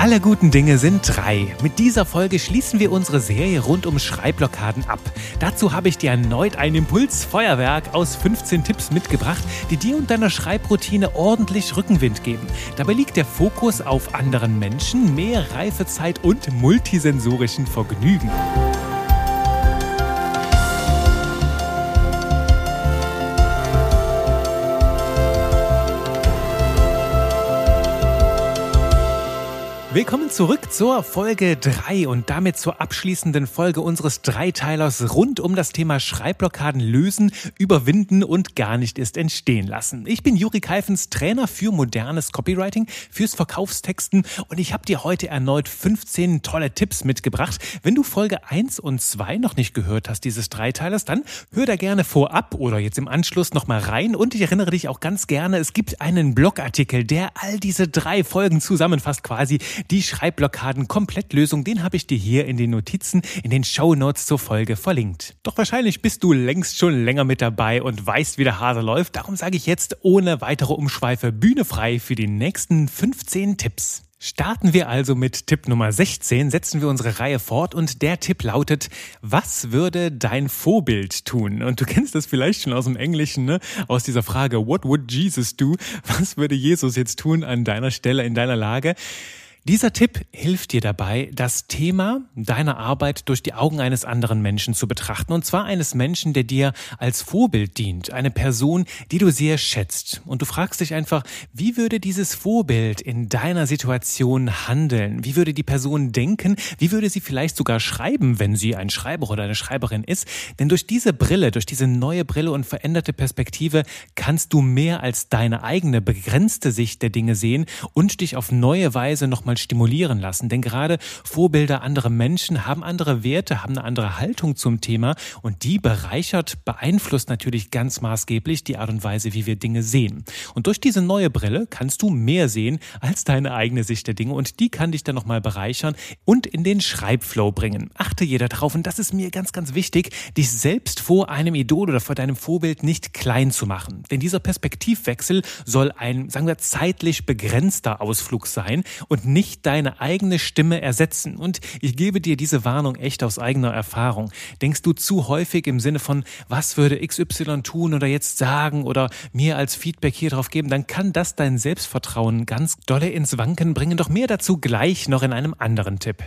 Alle guten Dinge sind drei. Mit dieser Folge schließen wir unsere Serie rund um Schreibblockaden ab. Dazu habe ich dir erneut ein Impulsfeuerwerk aus 15 Tipps mitgebracht, die dir und deiner Schreibroutine ordentlich Rückenwind geben. Dabei liegt der Fokus auf anderen Menschen, mehr Reifezeit und multisensorischen Vergnügen. Zurück zur Folge 3 und damit zur abschließenden Folge unseres Dreiteilers rund um das Thema Schreibblockaden lösen, überwinden und gar nicht erst entstehen lassen. Ich bin Juri Keifens, Trainer für modernes Copywriting, fürs Verkaufstexten und ich habe dir heute erneut 15 tolle Tipps mitgebracht. Wenn du Folge 1 und 2 noch nicht gehört hast dieses Dreiteilers, dann hör da gerne vorab oder jetzt im Anschluss nochmal rein und ich erinnere dich auch ganz gerne, es gibt einen Blogartikel, der all diese drei Folgen zusammenfasst quasi die Schreibblockaden-Komplettlösung, den habe ich dir hier in den Notizen, in den Show Notes zur Folge verlinkt. Doch wahrscheinlich bist du längst schon länger mit dabei und weißt, wie der Hase läuft. Darum sage ich jetzt ohne weitere Umschweife Bühne frei für die nächsten 15 Tipps. Starten wir also mit Tipp Nummer 16, setzen wir unsere Reihe fort und der Tipp lautet, was würde dein Vorbild tun? Und du kennst das vielleicht schon aus dem Englischen, ne? aus dieser Frage, what would Jesus do? Was würde Jesus jetzt tun an deiner Stelle, in deiner Lage? Dieser Tipp hilft dir dabei, das Thema deiner Arbeit durch die Augen eines anderen Menschen zu betrachten. Und zwar eines Menschen, der dir als Vorbild dient. Eine Person, die du sehr schätzt. Und du fragst dich einfach, wie würde dieses Vorbild in deiner Situation handeln? Wie würde die Person denken? Wie würde sie vielleicht sogar schreiben, wenn sie ein Schreiber oder eine Schreiberin ist? Denn durch diese Brille, durch diese neue Brille und veränderte Perspektive kannst du mehr als deine eigene begrenzte Sicht der Dinge sehen und dich auf neue Weise nochmal mal stimulieren lassen. Denn gerade Vorbilder anderer Menschen haben andere Werte, haben eine andere Haltung zum Thema und die bereichert, beeinflusst natürlich ganz maßgeblich die Art und Weise, wie wir Dinge sehen. Und durch diese neue Brille kannst du mehr sehen als deine eigene Sicht der Dinge und die kann dich dann nochmal bereichern und in den Schreibflow bringen. Achte jeder darauf und das ist mir ganz, ganz wichtig, dich selbst vor einem Idol oder vor deinem Vorbild nicht klein zu machen. Denn dieser Perspektivwechsel soll ein, sagen wir, zeitlich begrenzter Ausflug sein und nicht nicht deine eigene Stimme ersetzen. Und ich gebe dir diese Warnung echt aus eigener Erfahrung. Denkst du zu häufig im Sinne von, was würde XY tun oder jetzt sagen oder mir als Feedback hier drauf geben, dann kann das dein Selbstvertrauen ganz dolle ins Wanken bringen. Doch mehr dazu gleich noch in einem anderen Tipp.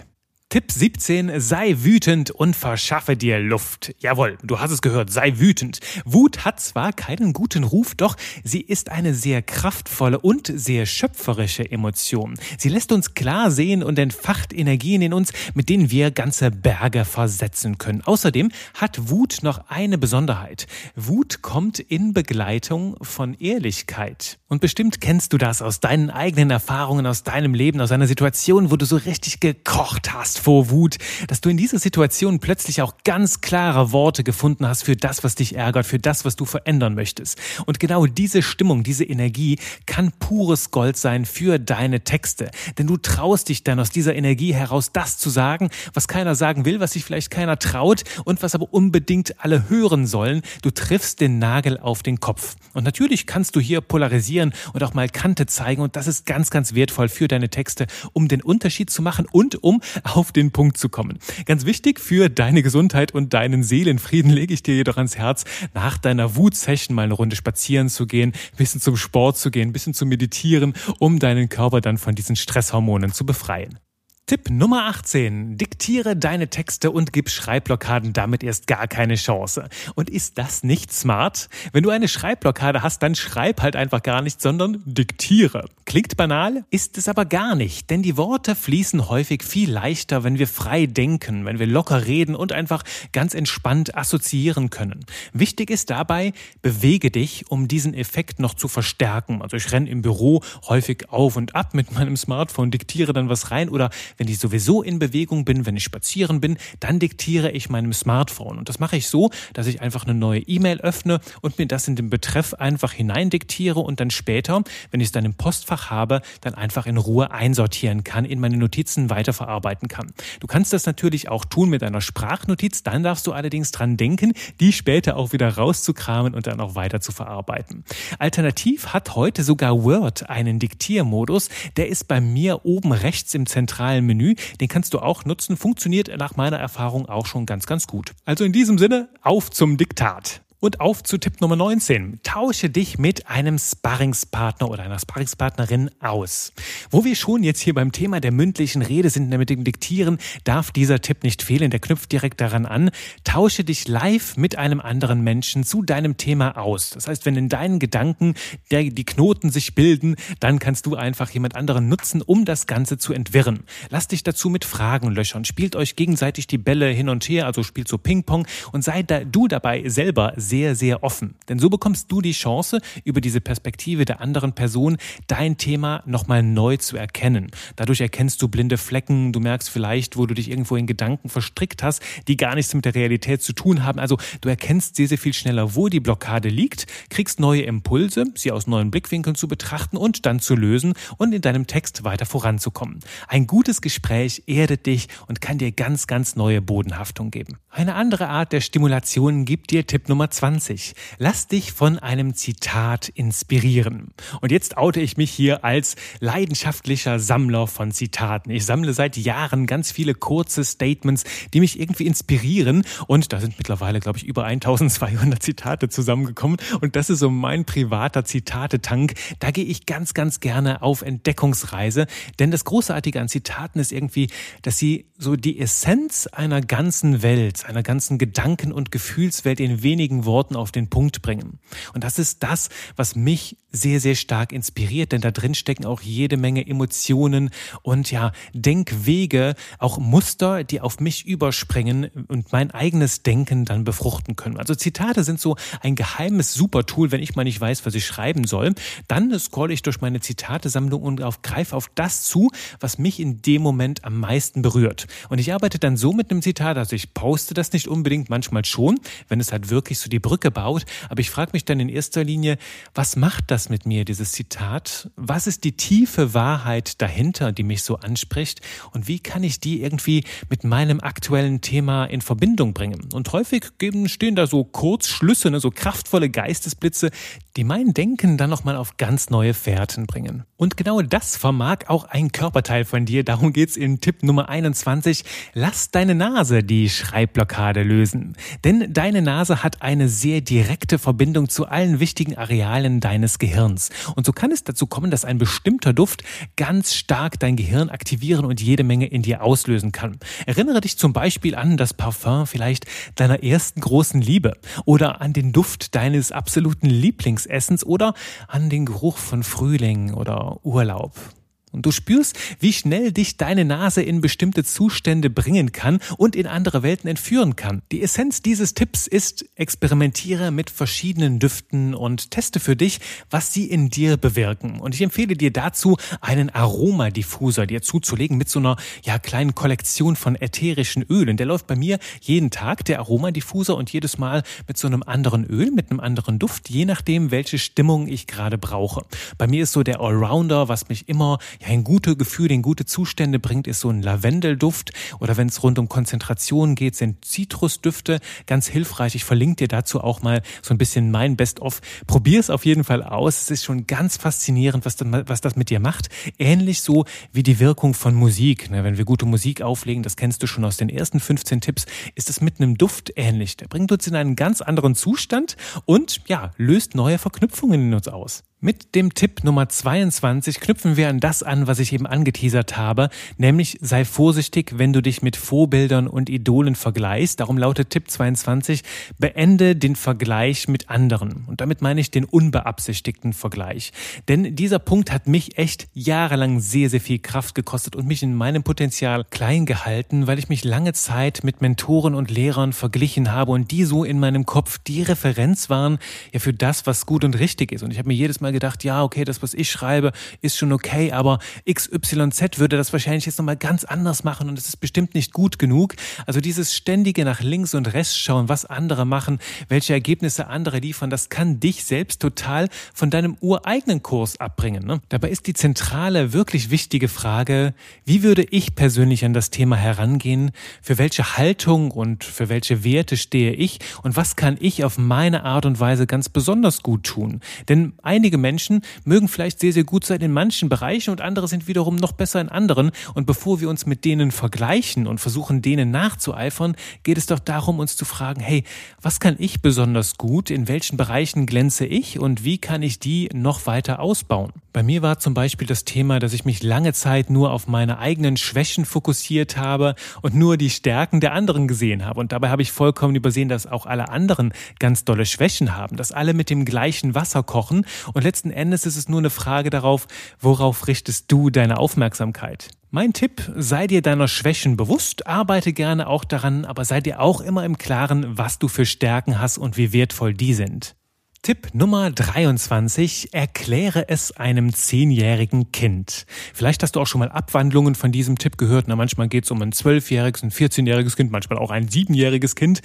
Tipp 17, sei wütend und verschaffe dir Luft. Jawohl, du hast es gehört, sei wütend. Wut hat zwar keinen guten Ruf, doch sie ist eine sehr kraftvolle und sehr schöpferische Emotion. Sie lässt uns klar sehen und entfacht Energien in uns, mit denen wir ganze Berge versetzen können. Außerdem hat Wut noch eine Besonderheit. Wut kommt in Begleitung von Ehrlichkeit. Und bestimmt kennst du das aus deinen eigenen Erfahrungen, aus deinem Leben, aus einer Situation, wo du so richtig gekocht hast vor Wut, dass du in dieser Situation plötzlich auch ganz klare Worte gefunden hast für das, was dich ärgert, für das, was du verändern möchtest. Und genau diese Stimmung, diese Energie kann pures Gold sein für deine Texte. Denn du traust dich dann aus dieser Energie heraus, das zu sagen, was keiner sagen will, was sich vielleicht keiner traut und was aber unbedingt alle hören sollen. Du triffst den Nagel auf den Kopf. Und natürlich kannst du hier polarisieren und auch mal Kante zeigen. Und das ist ganz, ganz wertvoll für deine Texte, um den Unterschied zu machen und um auf den Punkt zu kommen. Ganz wichtig für deine Gesundheit und deinen Seelenfrieden lege ich dir jedoch ans Herz, nach deiner Wut-Session mal eine Runde spazieren zu gehen, ein bisschen zum Sport zu gehen, ein bisschen zu meditieren, um deinen Körper dann von diesen Stresshormonen zu befreien. Tipp Nummer 18. Diktiere deine Texte und gib Schreibblockaden damit erst gar keine Chance. Und ist das nicht smart? Wenn du eine Schreibblockade hast, dann schreib halt einfach gar nicht, sondern diktiere. Klingt banal, ist es aber gar nicht, denn die Worte fließen häufig viel leichter, wenn wir frei denken, wenn wir locker reden und einfach ganz entspannt assoziieren können. Wichtig ist dabei, bewege dich, um diesen Effekt noch zu verstärken. Also ich renne im Büro häufig auf und ab mit meinem Smartphone, diktiere dann was rein oder wenn ich sowieso in Bewegung bin, wenn ich spazieren bin, dann diktiere ich meinem Smartphone. Und das mache ich so, dass ich einfach eine neue E-Mail öffne und mir das in den Betreff einfach hineindiktiere und dann später, wenn ich es dann im Postfach habe, dann einfach in Ruhe einsortieren kann, in meine Notizen weiterverarbeiten kann. Du kannst das natürlich auch tun mit einer Sprachnotiz, dann darfst du allerdings dran denken, die später auch wieder rauszukramen und dann auch weiter zu verarbeiten. Alternativ hat heute sogar Word einen Diktiermodus, der ist bei mir oben rechts im zentralen Menü, den kannst du auch nutzen, funktioniert nach meiner Erfahrung auch schon ganz, ganz gut. Also in diesem Sinne, auf zum Diktat. Und auf zu Tipp Nummer 19. Tausche dich mit einem Sparringspartner oder einer Sparringspartnerin aus. Wo wir schon jetzt hier beim Thema der mündlichen Rede sind, mit dem Diktieren, darf dieser Tipp nicht fehlen. Der knüpft direkt daran an. Tausche dich live mit einem anderen Menschen zu deinem Thema aus. Das heißt, wenn in deinen Gedanken der, die Knoten sich bilden, dann kannst du einfach jemand anderen nutzen, um das Ganze zu entwirren. Lass dich dazu mit Fragen löchern. Spielt euch gegenseitig die Bälle hin und her, also spielt so Ping-Pong und sei da, du dabei selber sehr offen. Denn so bekommst du die Chance, über diese Perspektive der anderen Person dein Thema nochmal neu zu erkennen. Dadurch erkennst du blinde Flecken, du merkst vielleicht, wo du dich irgendwo in Gedanken verstrickt hast, die gar nichts mit der Realität zu tun haben. Also du erkennst sehr, sehr viel schneller, wo die Blockade liegt, kriegst neue Impulse, sie aus neuen Blickwinkeln zu betrachten und dann zu lösen und in deinem Text weiter voranzukommen. Ein gutes Gespräch erdet dich und kann dir ganz, ganz neue Bodenhaftung geben. Eine andere Art der Stimulation gibt dir Tipp Nummer 20. Lass dich von einem Zitat inspirieren. Und jetzt oute ich mich hier als leidenschaftlicher Sammler von Zitaten. Ich sammle seit Jahren ganz viele kurze Statements, die mich irgendwie inspirieren. Und da sind mittlerweile, glaube ich, über 1200 Zitate zusammengekommen. Und das ist so mein privater Zitatetank. Da gehe ich ganz, ganz gerne auf Entdeckungsreise. Denn das Großartige an Zitaten ist irgendwie, dass sie so die Essenz einer ganzen Welt einer ganzen Gedanken- und Gefühlswelt in wenigen Worten auf den Punkt bringen. Und das ist das, was mich sehr, sehr stark inspiriert, denn da drin stecken auch jede Menge Emotionen und ja, Denkwege, auch Muster, die auf mich überspringen und mein eigenes Denken dann befruchten können. Also Zitate sind so ein geheimes Supertool, wenn ich mal nicht weiß, was ich schreiben soll. Dann scroll ich durch meine Zitatesammlung und auf, greife auf das zu, was mich in dem Moment am meisten berührt. Und ich arbeite dann so mit einem Zitat, also ich poste das nicht unbedingt, manchmal schon, wenn es halt wirklich so die Brücke baut. Aber ich frage mich dann in erster Linie, was macht das mit mir, dieses Zitat? Was ist die tiefe Wahrheit dahinter, die mich so anspricht? Und wie kann ich die irgendwie mit meinem aktuellen Thema in Verbindung bringen? Und häufig stehen da so Kurzschlüsse, ne, so kraftvolle Geistesblitze, die mein Denken dann nochmal auf ganz neue Fährten bringen. Und genau das vermag auch ein Körperteil von dir. Darum geht's in Tipp Nummer 21. Lass deine Nase die Schreibblockade lösen. Denn deine Nase hat eine sehr direkte Verbindung zu allen wichtigen Arealen deines Gehirns. Und so kann es dazu kommen, dass ein bestimmter Duft ganz stark dein Gehirn aktivieren und jede Menge in dir auslösen kann. Erinnere dich zum Beispiel an das Parfum vielleicht deiner ersten großen Liebe oder an den Duft deines absoluten Lieblings Essens oder an den Geruch von Frühling oder Urlaub. Und du spürst, wie schnell dich deine Nase in bestimmte Zustände bringen kann und in andere Welten entführen kann. Die Essenz dieses Tipps ist, experimentiere mit verschiedenen Düften und teste für dich, was sie in dir bewirken. Und ich empfehle dir dazu, einen Aromadiffuser dir zuzulegen mit so einer ja, kleinen Kollektion von ätherischen Ölen. Der läuft bei mir jeden Tag, der Aromadiffuser, und jedes Mal mit so einem anderen Öl, mit einem anderen Duft, je nachdem, welche Stimmung ich gerade brauche. Bei mir ist so der Allrounder, was mich immer ja, ein gutes Gefühl, in gute Zustände bringt, ist so ein Lavendelduft. Oder wenn es rund um Konzentration geht, sind Zitrusdüfte ganz hilfreich. Ich verlinke dir dazu auch mal so ein bisschen mein Best-of. Probier es auf jeden Fall aus. Es ist schon ganz faszinierend, was, was das mit dir macht. Ähnlich so wie die Wirkung von Musik. Wenn wir gute Musik auflegen, das kennst du schon aus den ersten 15 Tipps, ist es mit einem Duft ähnlich. Der bringt uns in einen ganz anderen Zustand und ja, löst neue Verknüpfungen in uns aus. Mit dem Tipp Nummer 22 knüpfen wir an das an, was ich eben angeteasert habe, nämlich sei vorsichtig, wenn du dich mit Vorbildern und Idolen vergleichst. Darum lautet Tipp 22, beende den Vergleich mit anderen. Und damit meine ich den unbeabsichtigten Vergleich. Denn dieser Punkt hat mich echt jahrelang sehr, sehr viel Kraft gekostet und mich in meinem Potenzial klein gehalten, weil ich mich lange Zeit mit Mentoren und Lehrern verglichen habe und die so in meinem Kopf die Referenz waren ja für das, was gut und richtig ist. Und ich habe mir jedes Mal gedacht, ja, okay, das, was ich schreibe, ist schon okay, aber XYZ würde das wahrscheinlich jetzt nochmal ganz anders machen und es ist bestimmt nicht gut genug. Also dieses ständige nach links und rechts schauen, was andere machen, welche Ergebnisse andere liefern, das kann dich selbst total von deinem ureigenen Kurs abbringen. Ne? Dabei ist die zentrale, wirklich wichtige Frage, wie würde ich persönlich an das Thema herangehen? Für welche Haltung und für welche Werte stehe ich? Und was kann ich auf meine Art und Weise ganz besonders gut tun? Denn einige Menschen mögen vielleicht sehr, sehr gut sein in manchen Bereichen und andere sind wiederum noch besser in anderen. Und bevor wir uns mit denen vergleichen und versuchen, denen nachzueifern, geht es doch darum, uns zu fragen, hey, was kann ich besonders gut? In welchen Bereichen glänze ich? Und wie kann ich die noch weiter ausbauen? Bei mir war zum Beispiel das Thema, dass ich mich lange Zeit nur auf meine eigenen Schwächen fokussiert habe und nur die Stärken der anderen gesehen habe. Und dabei habe ich vollkommen übersehen, dass auch alle anderen ganz dolle Schwächen haben, dass alle mit dem gleichen Wasser kochen. Und letzten Endes ist es nur eine Frage darauf, worauf richtest du deine Aufmerksamkeit? Mein Tipp, sei dir deiner Schwächen bewusst, arbeite gerne auch daran, aber sei dir auch immer im Klaren, was du für Stärken hast und wie wertvoll die sind. Tipp Nummer 23. Erkläre es einem zehnjährigen Kind. Vielleicht hast du auch schon mal Abwandlungen von diesem Tipp gehört. Na, manchmal geht es um ein zwölfjähriges, ein vierzehnjähriges Kind, manchmal auch ein siebenjähriges Kind.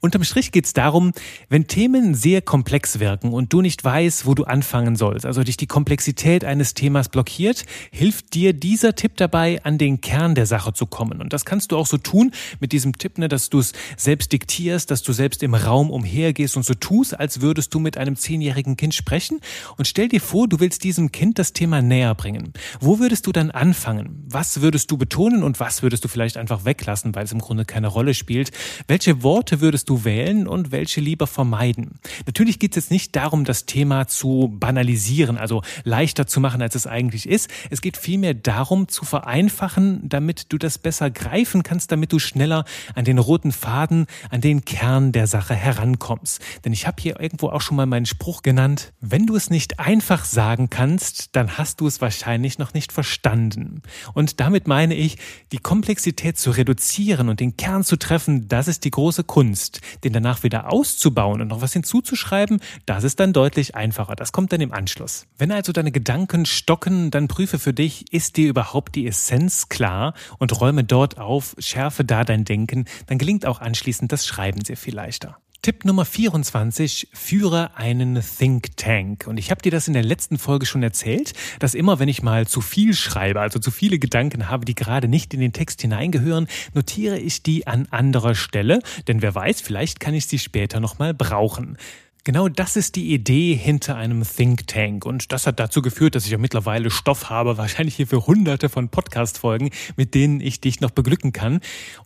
Unterm Strich geht es darum, wenn Themen sehr komplex wirken und du nicht weißt, wo du anfangen sollst, also dich die Komplexität eines Themas blockiert, hilft dir dieser Tipp dabei, an den Kern der Sache zu kommen. Und das kannst du auch so tun mit diesem Tipp, ne, dass du es selbst diktierst, dass du selbst im Raum umhergehst und so tust, als würdest du mit einem zehnjährigen Kind sprechen und stell dir vor, du willst diesem Kind das Thema näher bringen. Wo würdest du dann anfangen? Was würdest du betonen und was würdest du vielleicht einfach weglassen, weil es im Grunde keine Rolle spielt? Welche Worte würdest du wählen und welche lieber vermeiden? Natürlich geht es jetzt nicht darum, das Thema zu banalisieren, also leichter zu machen, als es eigentlich ist. Es geht vielmehr darum, zu vereinfachen, damit du das besser greifen kannst, damit du schneller an den roten Faden, an den Kern der Sache herankommst. Denn ich habe hier irgendwo auch schon mal meinen Spruch genannt, wenn du es nicht einfach sagen kannst, dann hast du es wahrscheinlich noch nicht verstanden. Und damit meine ich, die Komplexität zu reduzieren und den Kern zu treffen, das ist die große Kunst. Den danach wieder auszubauen und noch was hinzuzuschreiben, das ist dann deutlich einfacher. Das kommt dann im Anschluss. Wenn also deine Gedanken stocken, dann prüfe für dich, ist dir überhaupt die Essenz klar und räume dort auf, schärfe da dein Denken, dann gelingt auch anschließend das Schreiben sehr viel leichter. Tipp Nummer 24, führe einen Think Tank. Und ich habe dir das in der letzten Folge schon erzählt, dass immer, wenn ich mal zu viel schreibe, also zu viele Gedanken habe, die gerade nicht in den Text hineingehören, notiere ich die an anderer Stelle, denn wer weiß, vielleicht kann ich sie später nochmal brauchen. Genau das ist die Idee hinter einem Think Tank. Und das hat dazu geführt, dass ich ja mittlerweile Stoff habe, wahrscheinlich hier für hunderte von Podcast-Folgen, mit denen ich dich noch beglücken kann.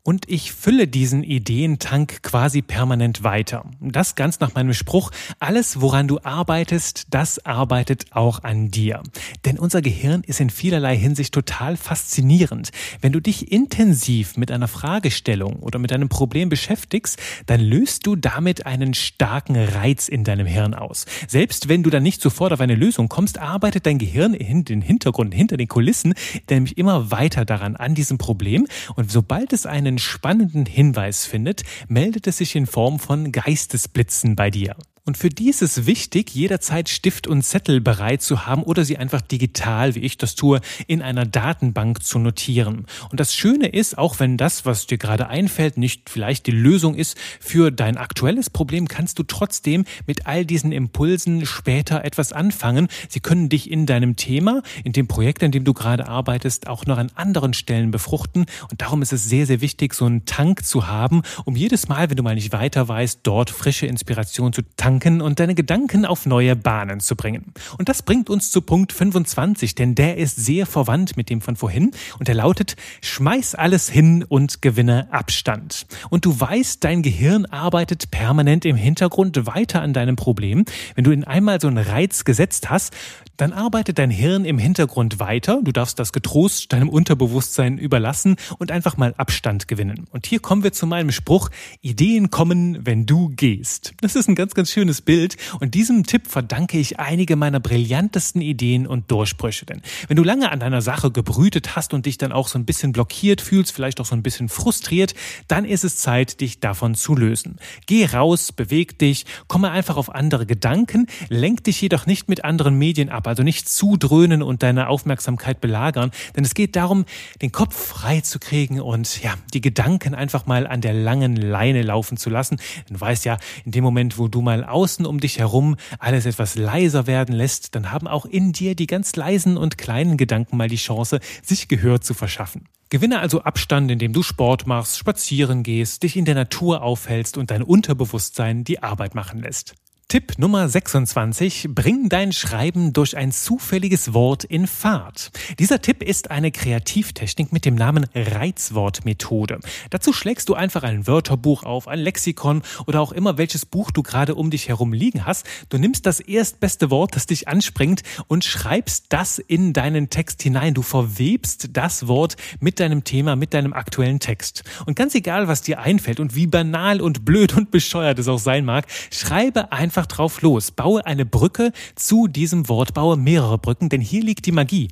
Und ich fülle diesen Ideentank quasi permanent weiter. Das ganz nach meinem Spruch, alles woran du arbeitest, das arbeitet auch an dir. Denn unser Gehirn ist in vielerlei Hinsicht total faszinierend. Wenn du dich intensiv mit einer Fragestellung oder mit einem Problem beschäftigst, dann löst du damit einen starken Reiz in deinem Hirn aus. Selbst wenn du dann nicht sofort auf eine Lösung kommst, arbeitet dein Gehirn in den Hintergrund, hinter den Kulissen, nämlich immer weiter daran, an diesem Problem. Und sobald es einen spannenden Hinweis findet, meldet es sich in Form von Geistesblitzen bei dir. Und für die ist es wichtig, jederzeit Stift und Zettel bereit zu haben oder sie einfach digital, wie ich das tue, in einer Datenbank zu notieren. Und das Schöne ist, auch wenn das, was dir gerade einfällt, nicht vielleicht die Lösung ist für dein aktuelles Problem, kannst du trotzdem mit all diesen Impulsen später etwas anfangen. Sie können dich in deinem Thema, in dem Projekt, an dem du gerade arbeitest, auch noch an anderen Stellen befruchten. Und darum ist es sehr, sehr wichtig, so einen Tank zu haben, um jedes Mal, wenn du mal nicht weiter weißt, dort frische Inspiration zu tanken tanken und deine Gedanken auf neue Bahnen zu bringen. Und das bringt uns zu Punkt 25, denn der ist sehr verwandt mit dem von vorhin und er lautet, schmeiß alles hin und gewinne Abstand. Und du weißt, dein Gehirn arbeitet permanent im Hintergrund weiter an deinem Problem. Wenn du in einmal so einen Reiz gesetzt hast, dann arbeitet dein Hirn im Hintergrund weiter. Du darfst das getrost deinem Unterbewusstsein überlassen und einfach mal Abstand gewinnen. Und hier kommen wir zu meinem Spruch, Ideen kommen, wenn du gehst. Das ist ein ganz, ganz schönes schönes Bild und diesem Tipp verdanke ich einige meiner brillantesten Ideen und Durchbrüche. Denn wenn du lange an deiner Sache gebrütet hast und dich dann auch so ein bisschen blockiert fühlst, vielleicht auch so ein bisschen frustriert, dann ist es Zeit, dich davon zu lösen. Geh raus, beweg dich, komme einfach auf andere Gedanken, lenk dich jedoch nicht mit anderen Medien ab, also nicht zudröhnen und deine Aufmerksamkeit belagern, denn es geht darum, den Kopf frei zu kriegen und ja, die Gedanken einfach mal an der langen Leine laufen zu lassen. Du weißt ja, in dem Moment, wo du mal außen um dich herum alles etwas leiser werden lässt, dann haben auch in dir die ganz leisen und kleinen Gedanken mal die Chance, sich Gehör zu verschaffen. Gewinne also Abstand, indem du Sport machst, spazieren gehst, dich in der Natur aufhältst und dein Unterbewusstsein die Arbeit machen lässt. Tipp Nummer 26. Bring dein Schreiben durch ein zufälliges Wort in Fahrt. Dieser Tipp ist eine Kreativtechnik mit dem Namen Reizwortmethode. Dazu schlägst du einfach ein Wörterbuch auf, ein Lexikon oder auch immer welches Buch du gerade um dich herum liegen hast. Du nimmst das erstbeste Wort, das dich anspringt und schreibst das in deinen Text hinein. Du verwebst das Wort mit deinem Thema, mit deinem aktuellen Text. Und ganz egal, was dir einfällt und wie banal und blöd und bescheuert es auch sein mag, schreibe einfach einfach drauf los. Baue eine Brücke zu diesem Wort, baue mehrere Brücken, denn hier liegt die Magie.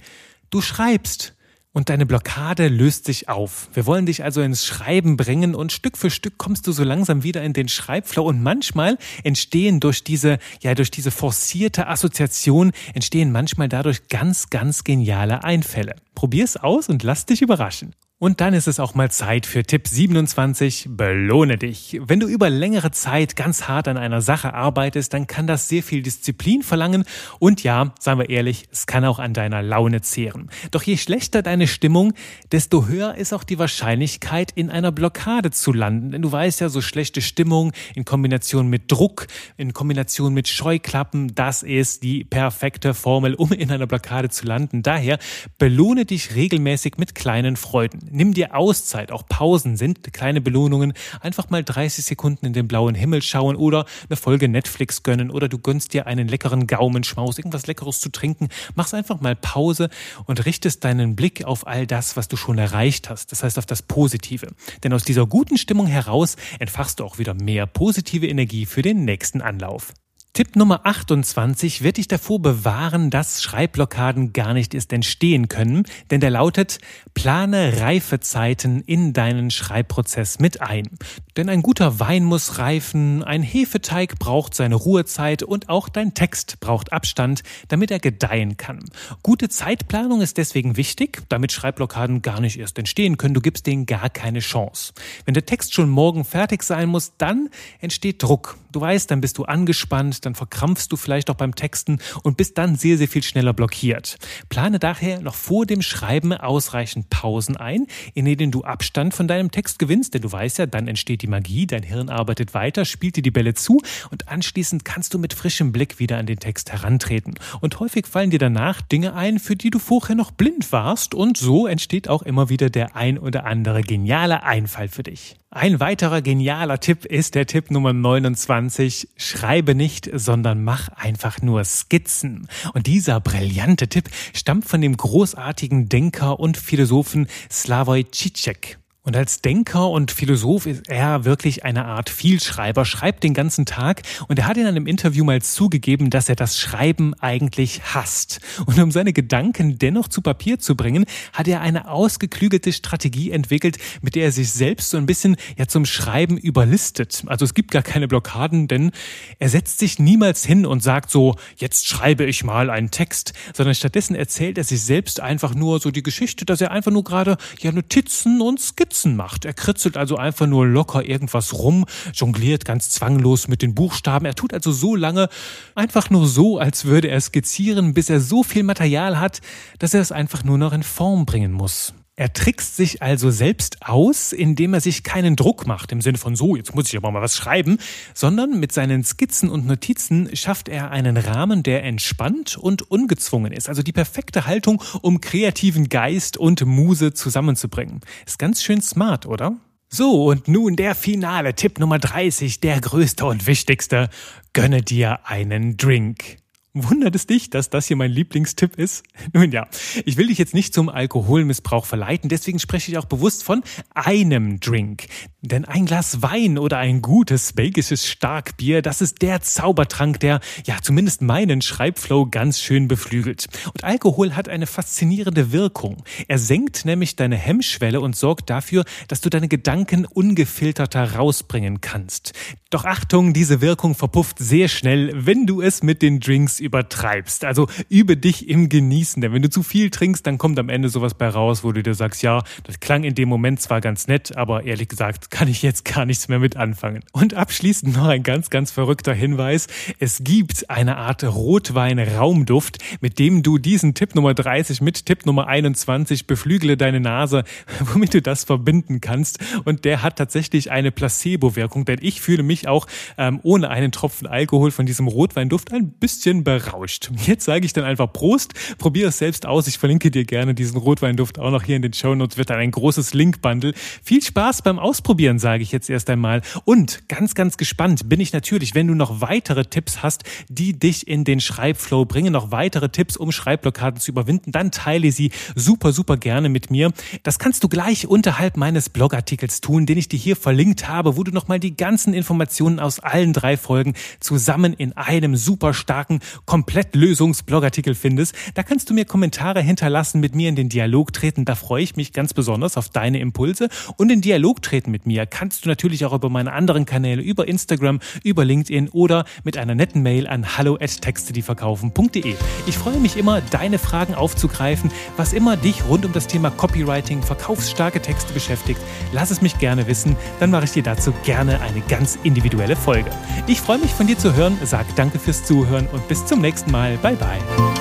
Du schreibst und deine Blockade löst sich auf. Wir wollen dich also ins Schreiben bringen und Stück für Stück kommst du so langsam wieder in den Schreibflow und manchmal entstehen durch diese, ja, durch diese forcierte Assoziation entstehen manchmal dadurch ganz, ganz geniale Einfälle. Probier's aus und lass dich überraschen. Und dann ist es auch mal Zeit für Tipp 27, belohne dich. Wenn du über längere Zeit ganz hart an einer Sache arbeitest, dann kann das sehr viel Disziplin verlangen und ja, seien wir ehrlich, es kann auch an deiner Laune zehren. Doch je schlechter deine Stimmung, desto höher ist auch die Wahrscheinlichkeit, in einer Blockade zu landen. Denn du weißt ja, so schlechte Stimmung in Kombination mit Druck, in Kombination mit Scheuklappen, das ist die perfekte Formel, um in einer Blockade zu landen. Daher belohne dich regelmäßig mit kleinen Freuden. Nimm dir Auszeit, auch Pausen sind kleine Belohnungen. Einfach mal 30 Sekunden in den blauen Himmel schauen oder eine Folge Netflix gönnen oder du gönnst dir einen leckeren Gaumenschmaus, irgendwas Leckeres zu trinken. Machst einfach mal Pause und richtest deinen Blick auf all das, was du schon erreicht hast. Das heißt auf das Positive. Denn aus dieser guten Stimmung heraus entfachst du auch wieder mehr positive Energie für den nächsten Anlauf. Tipp Nummer 28 wird dich davor bewahren, dass Schreibblockaden gar nicht erst entstehen können, denn der lautet, plane Reifezeiten in deinen Schreibprozess mit ein. Denn ein guter Wein muss reifen, ein Hefeteig braucht seine Ruhezeit und auch dein Text braucht Abstand, damit er gedeihen kann. Gute Zeitplanung ist deswegen wichtig, damit Schreibblockaden gar nicht erst entstehen können. Du gibst denen gar keine Chance. Wenn der Text schon morgen fertig sein muss, dann entsteht Druck. Du weißt, dann bist du angespannt, dann verkrampfst du vielleicht auch beim Texten und bist dann sehr, sehr viel schneller blockiert. Plane daher noch vor dem Schreiben ausreichend Pausen ein, in denen du Abstand von deinem Text gewinnst, denn du weißt ja, dann entsteht die Magie, dein Hirn arbeitet weiter, spielt dir die Bälle zu und anschließend kannst du mit frischem Blick wieder an den Text herantreten. Und häufig fallen dir danach Dinge ein, für die du vorher noch blind warst und so entsteht auch immer wieder der ein oder andere geniale Einfall für dich. Ein weiterer genialer Tipp ist der Tipp Nummer 29. Schreibe nicht, sondern mach einfach nur Skizzen. Und dieser brillante Tipp stammt von dem großartigen Denker und Philosophen Slavoj Žižek. Und als Denker und Philosoph ist er wirklich eine Art Vielschreiber, schreibt den ganzen Tag und er hat in einem Interview mal zugegeben, dass er das Schreiben eigentlich hasst. Und um seine Gedanken dennoch zu Papier zu bringen, hat er eine ausgeklügelte Strategie entwickelt, mit der er sich selbst so ein bisschen ja zum Schreiben überlistet. Also es gibt gar keine Blockaden, denn er setzt sich niemals hin und sagt so, jetzt schreibe ich mal einen Text, sondern stattdessen erzählt er sich selbst einfach nur so die Geschichte, dass er einfach nur gerade ja Notizen und Skizzen Skizzen macht. Er kritzelt also einfach nur locker irgendwas rum, jongliert ganz zwanglos mit den Buchstaben. Er tut also so lange einfach nur so, als würde er skizzieren, bis er so viel Material hat, dass er es einfach nur noch in Form bringen muss. Er trickst sich also selbst aus, indem er sich keinen Druck macht, im Sinne von so, jetzt muss ich aber mal was schreiben, sondern mit seinen Skizzen und Notizen schafft er einen Rahmen, der entspannt und ungezwungen ist. Also die perfekte Haltung, um kreativen Geist und Muse zusammenzubringen. Ist ganz schön smart, oder? So, und nun der finale Tipp Nummer 30, der größte und wichtigste. Gönne dir einen Drink. Wundert es dich, dass das hier mein Lieblingstipp ist? Nun ja, ich will dich jetzt nicht zum Alkoholmissbrauch verleiten, deswegen spreche ich auch bewusst von einem Drink. Denn ein Glas Wein oder ein gutes belgisches Starkbier, das ist der Zaubertrank, der ja zumindest meinen Schreibflow ganz schön beflügelt. Und Alkohol hat eine faszinierende Wirkung. Er senkt nämlich deine Hemmschwelle und sorgt dafür, dass du deine Gedanken ungefilterter rausbringen kannst. Doch Achtung, diese Wirkung verpufft sehr schnell, wenn du es mit den Drinks übertreibst. Also übe dich im Genießen, denn wenn du zu viel trinkst, dann kommt am Ende sowas bei raus, wo du dir sagst, ja, das klang in dem Moment zwar ganz nett, aber ehrlich gesagt kann ich jetzt gar nichts mehr mit anfangen. Und abschließend noch ein ganz, ganz verrückter Hinweis. Es gibt eine Art Rotwein-Raumduft, mit dem du diesen Tipp Nummer 30 mit Tipp Nummer 21 beflügele deine Nase, womit du das verbinden kannst. Und der hat tatsächlich eine Placebo-Wirkung, denn ich fühle mich auch ähm, ohne einen Tropfen Alkohol von diesem Rotweinduft ein bisschen berauscht. Jetzt sage ich dann einfach Prost, probiere es selbst aus. Ich verlinke dir gerne diesen Rotweinduft auch noch hier in den Show Notes. Wird dann ein großes Link-Bundle. Viel Spaß beim Ausprobieren, sage ich jetzt erst einmal. Und ganz, ganz gespannt bin ich natürlich, wenn du noch weitere Tipps hast, die dich in den Schreibflow bringen, noch weitere Tipps, um Schreibblockaden zu überwinden, dann teile sie super, super gerne mit mir. Das kannst du gleich unterhalb meines Blogartikels tun, den ich dir hier verlinkt habe, wo du nochmal die ganzen Informationen aus allen drei Folgen zusammen in einem super starken Komplettlösungs-Blogartikel findest. Da kannst du mir Kommentare hinterlassen, mit mir in den Dialog treten. Da freue ich mich ganz besonders auf deine Impulse. Und in Dialog treten mit mir kannst du natürlich auch über meine anderen Kanäle, über Instagram, über LinkedIn oder mit einer netten Mail an hallo@textedieverkaufen.de. Ich freue mich immer, deine Fragen aufzugreifen, was immer dich rund um das Thema Copywriting, verkaufsstarke Texte beschäftigt. Lass es mich gerne wissen, dann mache ich dir dazu gerne eine ganz individuelle Folge. Ich freue mich von dir zu hören, sag danke fürs Zuhören und bis zum nächsten Mal. Bye bye.